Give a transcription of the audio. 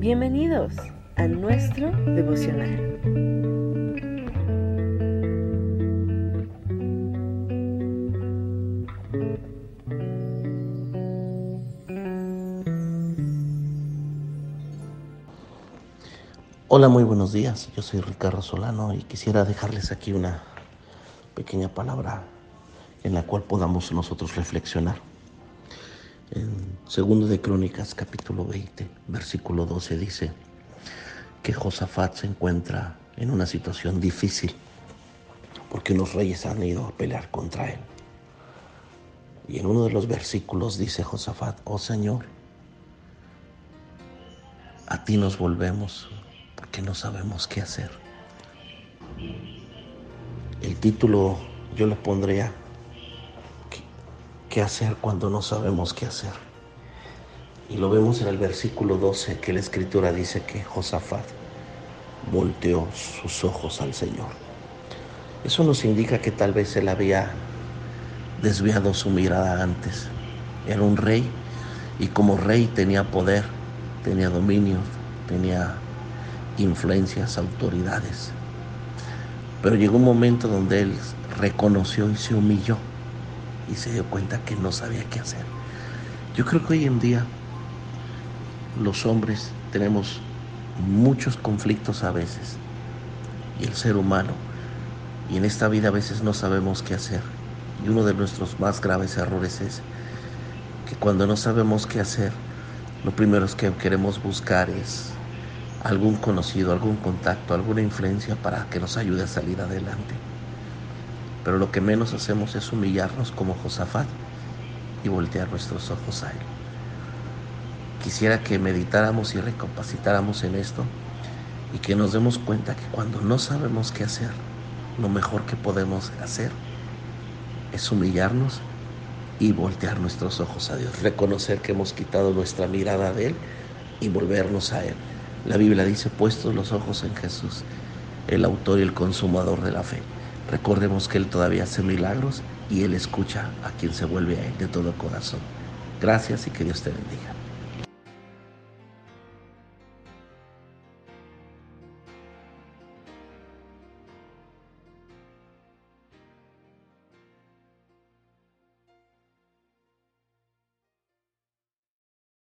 Bienvenidos a nuestro devocional. Hola, muy buenos días. Yo soy Ricardo Solano y quisiera dejarles aquí una pequeña palabra en la cual podamos nosotros reflexionar. En segundo de Crónicas, capítulo 20, versículo 12 dice que Josafat se encuentra en una situación difícil porque unos reyes han ido a pelear contra él. Y en uno de los versículos dice Josafat, oh Señor, a ti nos volvemos porque no sabemos qué hacer. El título yo le pondría ¿Qué hacer cuando no sabemos qué hacer? Y lo vemos en el versículo 12 que la escritura dice que Josafat volteó sus ojos al Señor. Eso nos indica que tal vez él había desviado su mirada antes. Era un rey y como rey tenía poder, tenía dominio, tenía influencias, autoridades. Pero llegó un momento donde él reconoció y se humilló y se dio cuenta que no sabía qué hacer. Yo creo que hoy en día los hombres tenemos muchos conflictos a veces y el ser humano y en esta vida a veces no sabemos qué hacer. Y uno de nuestros más graves errores es que cuando no sabemos qué hacer, lo primero que queremos buscar es algún conocido, algún contacto, alguna influencia para que nos ayude a salir adelante. Pero lo que menos hacemos es humillarnos como Josafat y voltear nuestros ojos a Él. Quisiera que meditáramos y recapacitáramos en esto y que nos demos cuenta que cuando no sabemos qué hacer, lo mejor que podemos hacer es humillarnos y voltear nuestros ojos a Dios, reconocer que hemos quitado nuestra mirada de Él y volvernos a Él. La Biblia dice, puestos los ojos en Jesús, el autor y el consumador de la fe. Recordemos que Él todavía hace milagros y Él escucha a quien se vuelve a Él de todo corazón. Gracias y que Dios te bendiga.